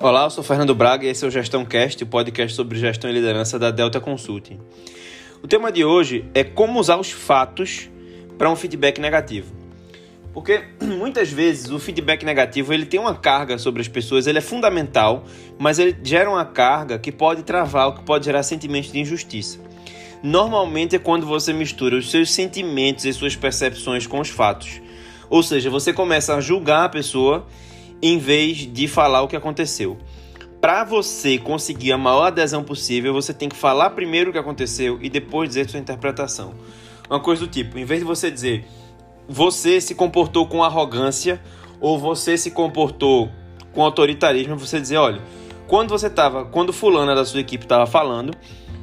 Olá, eu sou Fernando Braga e esse é o Gestão Cast, o podcast sobre gestão e liderança da Delta Consulting. O tema de hoje é como usar os fatos para um feedback negativo. Porque muitas vezes o feedback negativo ele tem uma carga sobre as pessoas, ele é fundamental, mas ele gera uma carga que pode travar, que pode gerar sentimentos de injustiça. Normalmente é quando você mistura os seus sentimentos e suas percepções com os fatos. Ou seja, você começa a julgar a pessoa em vez de falar o que aconteceu. Para você conseguir a maior adesão possível, você tem que falar primeiro o que aconteceu e depois dizer sua interpretação. Uma coisa do tipo, em vez de você dizer você se comportou com arrogância ou você se comportou com autoritarismo, você dizer, olha, quando você estava, quando fulana da sua equipe estava falando,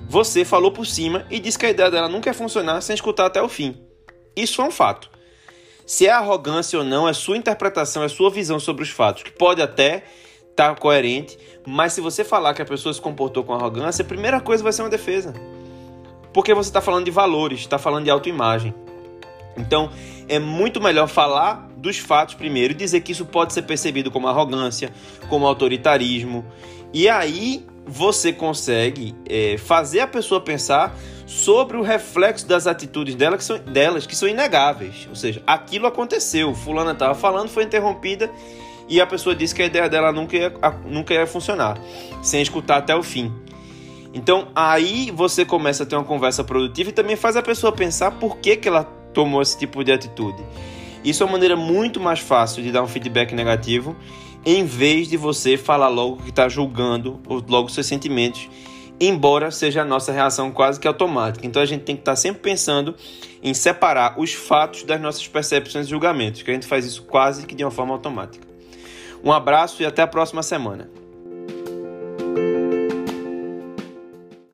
você falou por cima e disse que a ideia dela não quer funcionar sem escutar até o fim. Isso é um fato. Se é arrogância ou não, é sua interpretação, é sua visão sobre os fatos, que pode até estar tá coerente, mas se você falar que a pessoa se comportou com arrogância, a primeira coisa vai ser uma defesa. Porque você está falando de valores, está falando de autoimagem. Então, é muito melhor falar dos fatos primeiro e dizer que isso pode ser percebido como arrogância, como autoritarismo. E aí você consegue é, fazer a pessoa pensar sobre o reflexo das atitudes dela, que são, delas que são inegáveis. Ou seja, aquilo aconteceu, fulana estava falando, foi interrompida e a pessoa disse que a ideia dela nunca ia, nunca ia funcionar, sem escutar até o fim. Então aí você começa a ter uma conversa produtiva e também faz a pessoa pensar por que, que ela tomou esse tipo de atitude. Isso é uma maneira muito mais fácil de dar um feedback negativo, em vez de você falar logo que está julgando logo seus sentimentos embora seja a nossa reação quase que automática. Então a gente tem que estar sempre pensando em separar os fatos das nossas percepções e julgamentos, que a gente faz isso quase que de uma forma automática. Um abraço e até a próxima semana.